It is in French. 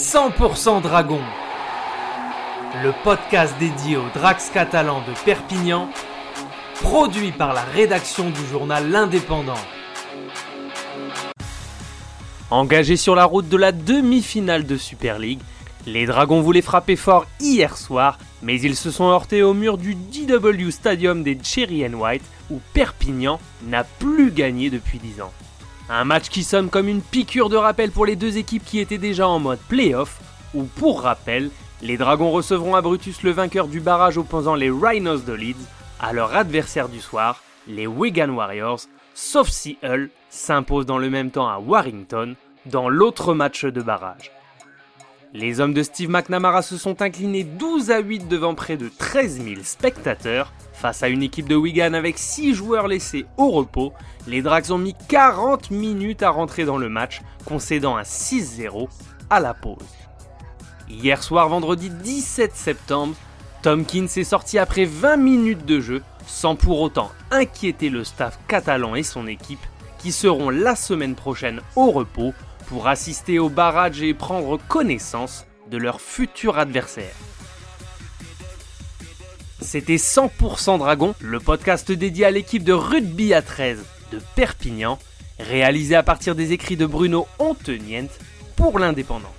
100% Dragon, le podcast dédié aux Drax catalans de Perpignan, produit par la rédaction du journal L'Indépendant. Engagés sur la route de la demi-finale de Super League, les Dragons voulaient frapper fort hier soir, mais ils se sont heurtés au mur du DW Stadium des Cherry White, où Perpignan n'a plus gagné depuis 10 ans. Un match qui sonne comme une piqûre de rappel pour les deux équipes qui étaient déjà en mode playoff, où pour rappel, les Dragons recevront à Brutus le vainqueur du barrage opposant les Rhinos de Leeds à leur adversaire du soir, les Wigan Warriors, sauf si Hull s'impose dans le même temps à Warrington dans l'autre match de barrage. Les hommes de Steve McNamara se sont inclinés 12 à 8 devant près de 13 000 spectateurs Face à une équipe de Wigan avec 6 joueurs laissés au repos, les Drags ont mis 40 minutes à rentrer dans le match, concédant un 6-0 à la pause. Hier soir, vendredi 17 septembre, Tomkins est sorti après 20 minutes de jeu, sans pour autant inquiéter le staff catalan et son équipe, qui seront la semaine prochaine au repos pour assister au barrage et prendre connaissance de leur futur adversaire. C'était 100% Dragon, le podcast dédié à l'équipe de rugby à 13 de Perpignan, réalisé à partir des écrits de Bruno Onteniente pour l'Indépendant.